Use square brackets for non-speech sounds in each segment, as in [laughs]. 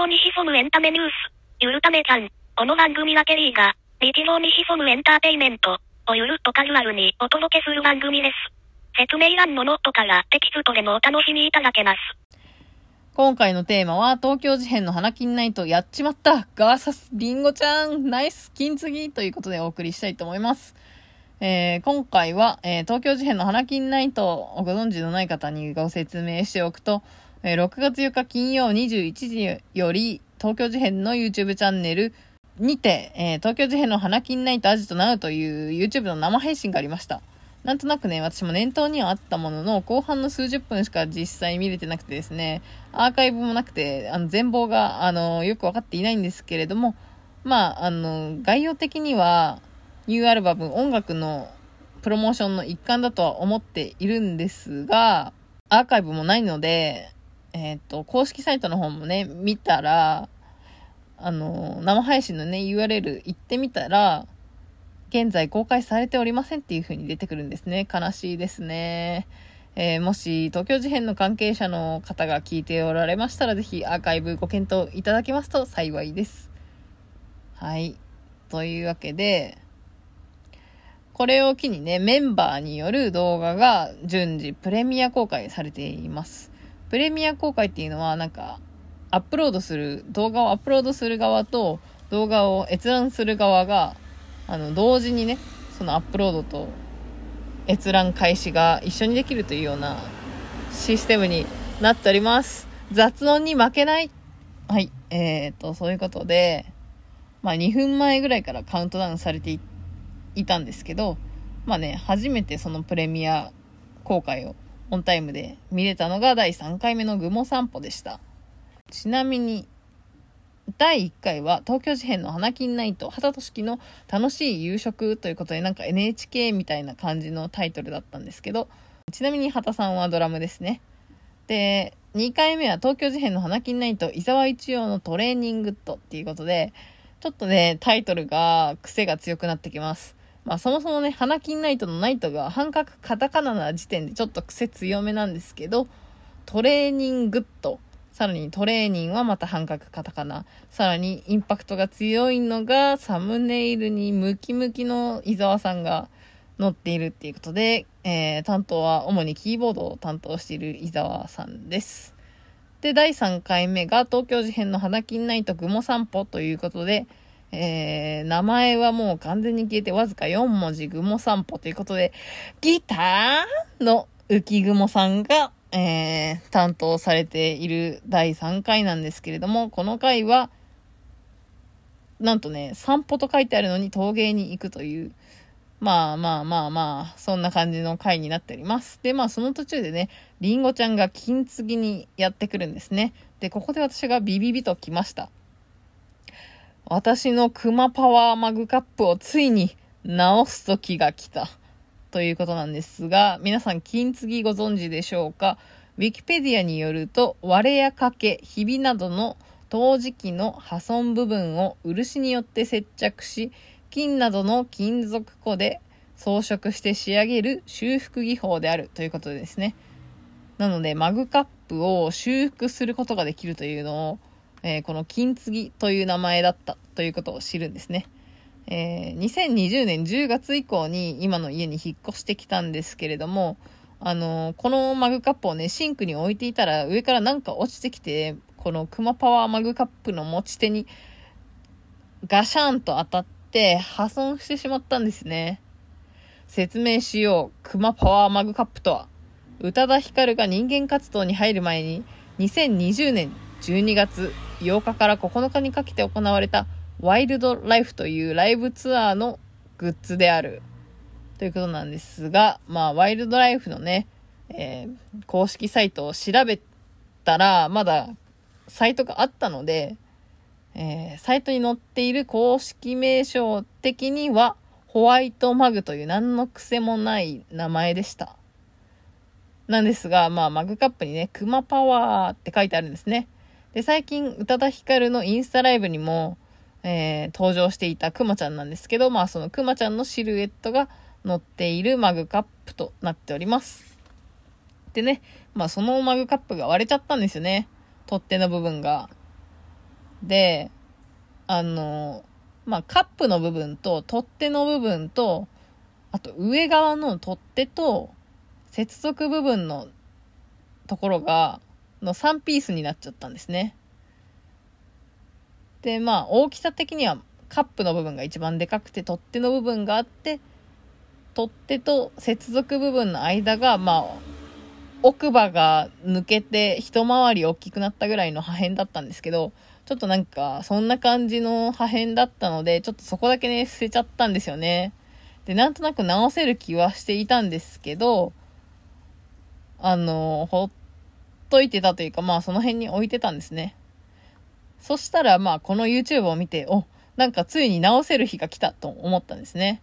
常に潜むエンタメニュース。ゆるためちゃん。この番組はケリーが、日常に潜むエンターテイメントをゆるっとカジュアルにお届けする番組です。説明欄のノートからテキストでもお楽しみいただけます。今回のテーマは、東京事変の花金ナイトやっちまったガーサス林檎ちゃんナイス金継ぎということでお送りしたいと思います。えー今回は、えー東京事変の花金ナイトをご存知のない方にご説明しておくと、えー6月4日金曜21時より、東京事変の YouTube チャンネルにて、え東京事変の花金ナイトアジトナウという YouTube の生配信がありました。なんとなくね、私も念頭にはあったものの、後半の数十分しか実際見れてなくてですね、アーカイブもなくて、あの、全貌が、あの、よくわかっていないんですけれども、まあ、あの、概要的には、ニューアルバム、音楽のプロモーションの一環だとは思っているんですが、アーカイブもないので、えっ、と、公式サイトの方もね、見たら、あの、生配信のね、URL 行ってみたら、現在公開されておりませんっていう風に出てくるんですね。悲しいですね。えーもし東京事変の関係者の方が聞いておられましたら、ぜひアーカイブご検討いただけますと幸いです。はい。というわけで、これを機にね、メンバーによる動画が順次プレミア公開されています。プレミア公開っていうのはなんか、アップロードする、動画をアップロードする側と動画を閲覧する側が、あの、同時にね、そのアップロードと閲覧開始が一緒にできるというようなシステムになっております。雑音に負けない。はい。えー、と、そういうことで、まあ2分前ぐらいからカウントダウンされていていたんですけど、まあね、初めてそのプレミア公開をオンタイムで見れたのが第3回目のグモ散歩でした。ちなみに、第1回は東京事変の花金ナイト、畑俊樹の楽しい夕食ということでなんか NHK みたいな感じのタイトルだったんですけど、ちなみに畑さんはドラムですね。で、2回目は東京事変の花金ナイト、伊沢一葉のトレーニングッドっていうことで、ちょっとね、タイトルが癖が強くなってきます。まあそもそもね、花金ナイトのナイトが半角カタカナな時点でちょっと癖強めなんですけど、トレーニングッド。さらにトレーニングはまた半角カタカナ。さらにインパクトが強いのがサムネイルにムキムキの伊沢さんが載っているっていうことで、えー担当は主にキーボードを担当している伊沢さんです。で、第3回目が東京事変の花金ナイトグモ散歩ということで、えー、名前はもう完全に消えてわずか4文字グモ散歩ということで、ギターの浮雲さんが、えー、担当されている第3回なんですけれども、この回は、なんとね、散歩と書いてあるのに陶芸に行くという、まあまあまあまあ、そんな感じの回になっております。で、まあその途中でね、りんごちゃんが金継ぎにやってくるんですね。で、ここで私がビビビと来ました。私のクマパワーマグカップをついに直す時が来た。ということなんですが、皆さん金継ぎご存知でしょうか？ウィキペディアによると、割れや掛け、ひびなどの陶磁器の破損部分を漆によって接着し、金などの金属粉で装飾して仕上げる修復技法であるということですね。なので、マグカップを修復することができるというのを、えーこの金継ぎという名前だったということを知るんですね。えー2020年10月以降に今の家に引っ越してきたんですけれども、あのーこのマグカップをね、シンクに置いていたら上からなんか落ちてきて、このクマパワーマグカップの持ち手にガシャンと当たって破損してしまったんですね。説明しよう。クマパワーマグカップとは、宇多田ヒカルが人間活動に入る前に、2020年12月8日から9日にかけて行われたワイルドライフというライブツアーのグッズである。ということなんですが、まあ、ワイルドライフのね、えー公式サイトを調べたら、まだサイトがあったので、えーサイトに載っている公式名称的には、ホワイトマグという何の癖もない名前でした。なんですが、まあ、マグカップにね、クマパワーって書いてあるんですね。で、最近、宇多田ヒカルのインスタライブにも、えー登場していたクマちゃんなんですけど、まあ、そのクマちゃんのシルエットが載っているマグカップとなっております。でね、まあ、そのマグカップが割れちゃったんですよね。取っ手の部分が。で、あの、まあ、カップの部分と取っ手の部分と、あと上側の取っ手と接続部分のところが、の3ピースになっちゃったんですね。で、まあ、大きさ的にはカップの部分が一番でかくて、取っ手の部分があって、取っ手と接続部分の間が、まあ、奥歯が抜けて一回り大きくなったぐらいの破片だったんですけど、ちょっとなんか、そんな感じの破片だったので、ちょっとそこだけね、捨てちゃったんですよね。で、なんとなく直せる気はしていたんですけど、あの、ほっといてたというか、まあその辺に置いてたんですね。そしたら、まあこの YouTube を見て、お、なんかついに直せる日が来たと思ったんですね。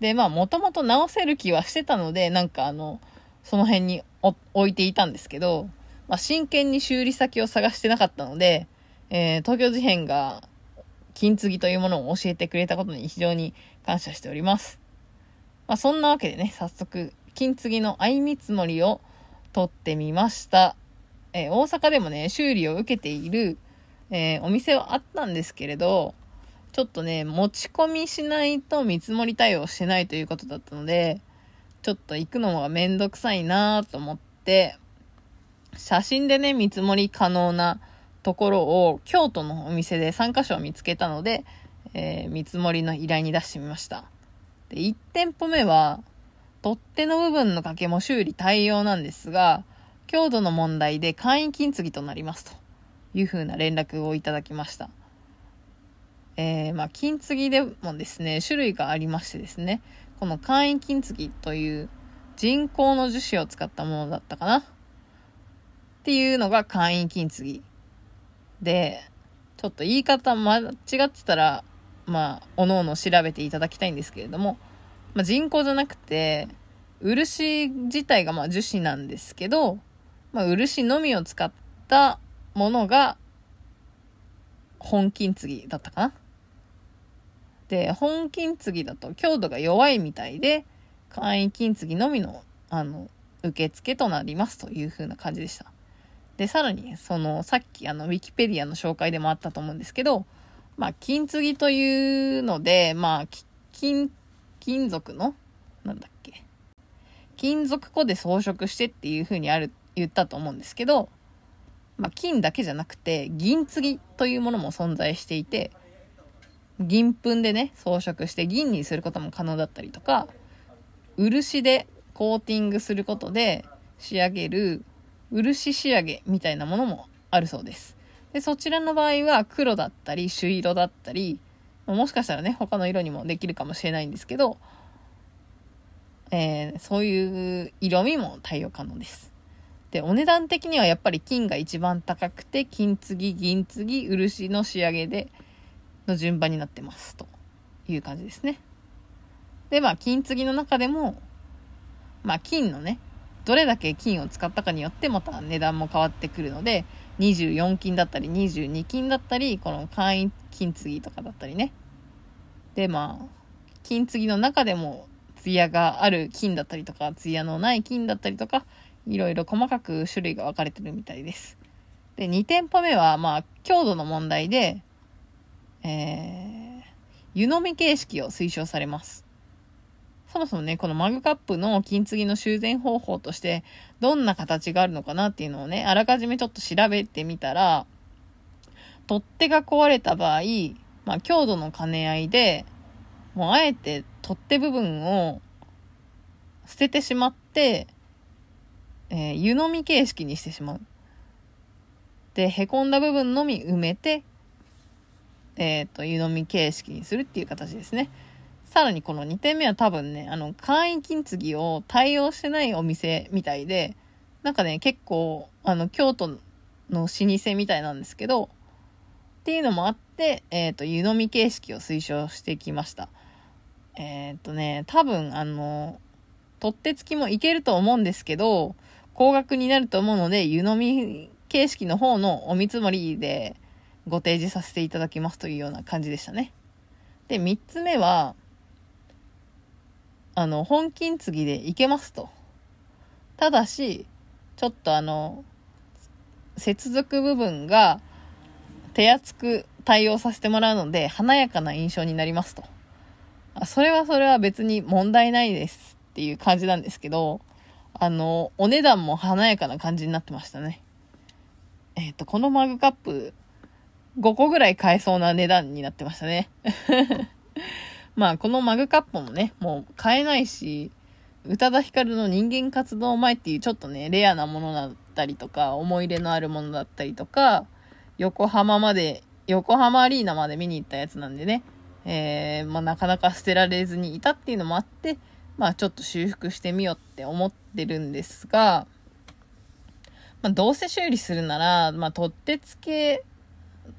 で、まあもともと直せる気はしてたので、なんかあの、その辺に置いていたんですけど、まあ真剣に修理先を探してなかったので、えー、東京事変が金継ぎというものを教えてくれたことに非常に感謝しております。まあそんなわけでね、早速、金継ぎの相見積もりを撮ってみました。えー、大阪でもね、修理を受けている、えー、お店はあったんですけれど、ちょっとね、持ち込みしないと見積もり対応しないということだったので、ちょっと行くのがめんどくさいなと思って、写真でね、見積もり可能なところを京都のお店で3カ所見つけたので、えー、見積もりの依頼に出してみました。で、1店舗目は、取っ手の部分の掛けも修理対応なんですが、強度の問題で簡易金継ぎとなりますというふうな連絡をいただきました。えー、まあ、金継ぎでもですね、種類がありましてですね、この簡易金継ぎという人工の樹脂を使ったものだったかなっていうのが簡易金継ぎ。で、ちょっと言い方間違ってたら、まあ、おのおの調べていただきたいんですけれども、まあ、人工じゃなくて、漆自体がまあ樹脂なんですけど、まあ、漆のみを使ったものが本金継ぎだったかな。で、本金継ぎだと強度が弱いみたいで、簡易金継ぎのみの、あの、受付となりますという風な感じでした。で、さらに、その、さっきあの、ウィキペディアの紹介でもあったと思うんですけど、まあ、金継ぎというので、まあ、金金属の、なんだっけ？金属粉で装飾してっていう風にある、言ったと思うんですけど、まあ、金だけじゃなくて、銀継ぎというものも存在していて、銀粉でね、装飾して銀にすることも可能だったりとか、漆でコーティングすることで仕上げる漆仕上げみたいなものもあるそうです。で、そちらの場合は黒だったり、朱色だったり、もしかしたらね、他の色にもできるかもしれないんですけど、えー、そういう色味も対応可能です。で、お値段的にはやっぱり金が一番高くて、金継ぎ、銀継ぎ、漆の仕上げで、の順番になってます。という感じですね。で、まあ、金継ぎの中でも、まあ、金のね、どれだけ金を使ったかによってまた値段も変わってくるので、24金だったり22金だったり、この簡易金継ぎとかだったりね。で、まあ、金継ぎの中でも、艶がある金だったりとか、艶のない金だったりとか、いろいろ細かく種類が分かれてるみたいです。で、2店舗目は、まあ、強度の問題で、えー、湯飲み形式を推奨されます。そもそもね、このマグカップの金継ぎの修繕方法として、どんな形があるのかなっていうのをね、あらかじめちょっと調べてみたら、取っ手が壊れた場合、まあ、強度の兼ね合いで、もうあえて取っ手部分を捨ててしまって、えー、湯飲み形式にしてしまう。で、凹んだ部分のみ埋めて、えっ、ー、と、湯飲み形式にするっていう形ですね。さらにこの2点目は多分ね、あの、簡易金継ぎを対応してないお店みたいで、なんかね、結構、あの、京都の老舗みたいなんですけど、っていうのもあって、えっ、ー、と、湯飲み形式を推奨してきました。えっ、ー、とね、多分、あの、取っ手付きもいけると思うんですけど、高額になると思うので、湯飲み形式の方のお見積もりでご提示させていただきますというような感じでしたね。で、3つ目は、あの、本金継ぎでいけますと。ただし、ちょっとあの、接続部分が手厚く対応させてもらうので、華やかな印象になりますと。あそれはそれは別に問題ないですっていう感じなんですけど、あの、お値段も華やかな感じになってましたね。えっ、と、このマグカップ、5個ぐらい買えそうな値段になってましたね。[laughs] まあ、このマグカップもね、もう買えないし、宇多田ヒカルの人間活動前っていうちょっとね、レアなものだったりとか、思い入れのあるものだったりとか、横浜まで、横浜アリーナまで見に行ったやつなんでね、えー、まあ、なかなか捨てられずにいたっていうのもあって、まあ、ちょっと修復してみようって思ってるんですが、まあ、どうせ修理するなら、まあ、取っ手付け、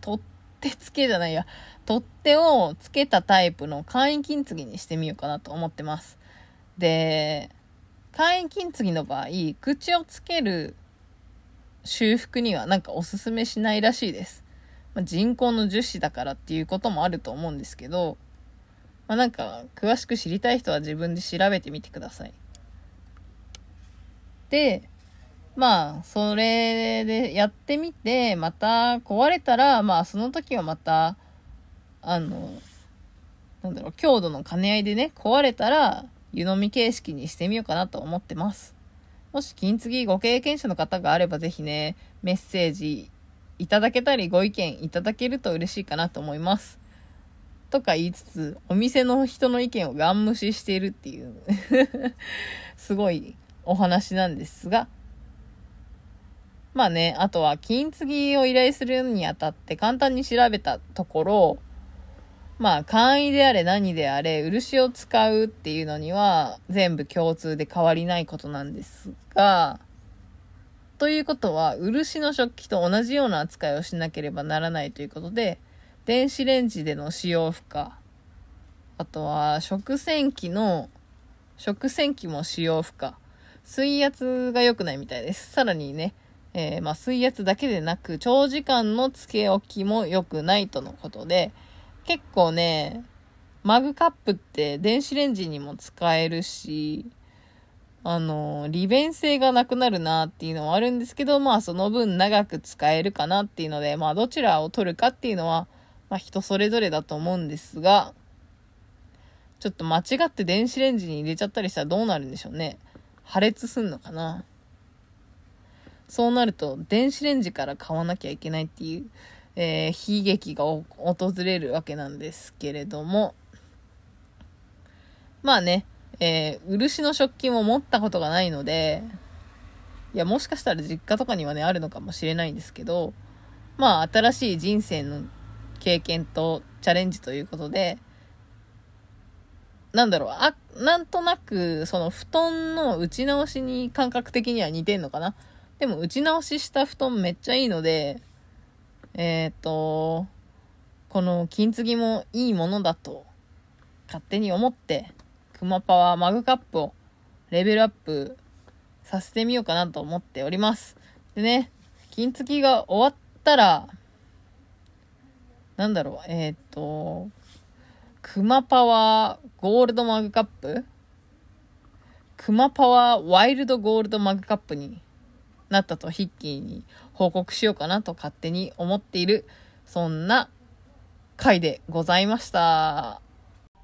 取っ手付けじゃないや、取っ手を付けたタイプの簡易金継ぎにしてみようかなと思ってます。で、簡易金継ぎの場合、口をつける修復にはなんかおすすめしないらしいです。まあ、人工の樹脂だからっていうこともあると思うんですけど、まあ、なんか詳しく知りたい人は自分で調べてみてください。で、まあ、それでやってみて、また壊れたら、まあ、その時はまた、あの、なんだろう、強度の兼ね合いでね、壊れたら、湯飲み形式にしてみようかなと思ってます。もし金継ぎご経験者の方があればぜひね、メッセージいただけたりご意見いただけると嬉しいかなと思います。とか言いつつ、お店の人の意見をガン無視しているっていう [laughs] すごいお話なんですが、まあね、あとは金継ぎを依頼するにあたって簡単に調べたところ、まあ、簡易であれ何であれ、漆を使うっていうのには全部共通で変わりないことなんですが、ということは、漆の食器と同じような扱いをしなければならないということで、電子レンジでの使用負荷、あとは食洗機の、食洗機も使用負荷、水圧が良くないみたいです。さらにね、えー、まあ、水圧だけでなく、長時間のつけ置きも良くないとのことで、結構ね、マグカップって電子レンジにも使えるし、あの、利便性がなくなるなっていうのはあるんですけど、まあその分長く使えるかなっていうので、まあどちらを取るかっていうのは、まあ人それぞれだと思うんですが、ちょっと間違って電子レンジに入れちゃったりしたらどうなるんでしょうね。破裂すんのかなそうなると、電子レンジから買わなきゃいけないっていう、えー、悲劇が訪れるわけなんですけれども、まあね、えー、漆の食器も持ったことがないので、いや、もしかしたら実家とかにはね、あるのかもしれないんですけど、まあ、新しい人生の経験とチャレンジということで、なんだろう、あ、なんとなく、その布団の打ち直しに感覚的には似てんのかな。でも打ち直しした布団めっちゃいいので、えっ、ー、と、この金継ぎもいいものだと勝手に思って、クマパワーマグカップをレベルアップさせてみようかなと思っております。でね、金継ぎが終わったら、なんだろう、えっ、ー、と、クマパワーゴールドマグカップ？クマパワーワイルドゴールドマグカップになったとヒッキーに報告しようかなと勝手に思っている、そんな回でございました。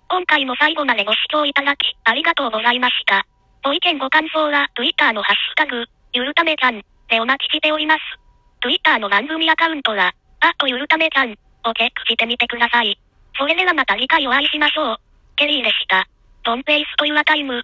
今回も最後までご視聴いただき、ありがとうございました。ご意見ご感想は、Twitter のハッシュタグ、ゆるためちゃん、でお待ちしております。Twitter の番組アカウントは、あとゆるためちゃん、をチェックしてみてください。それではまた次回お会いしましょう。ケリーでした。ドンペイスというタイム。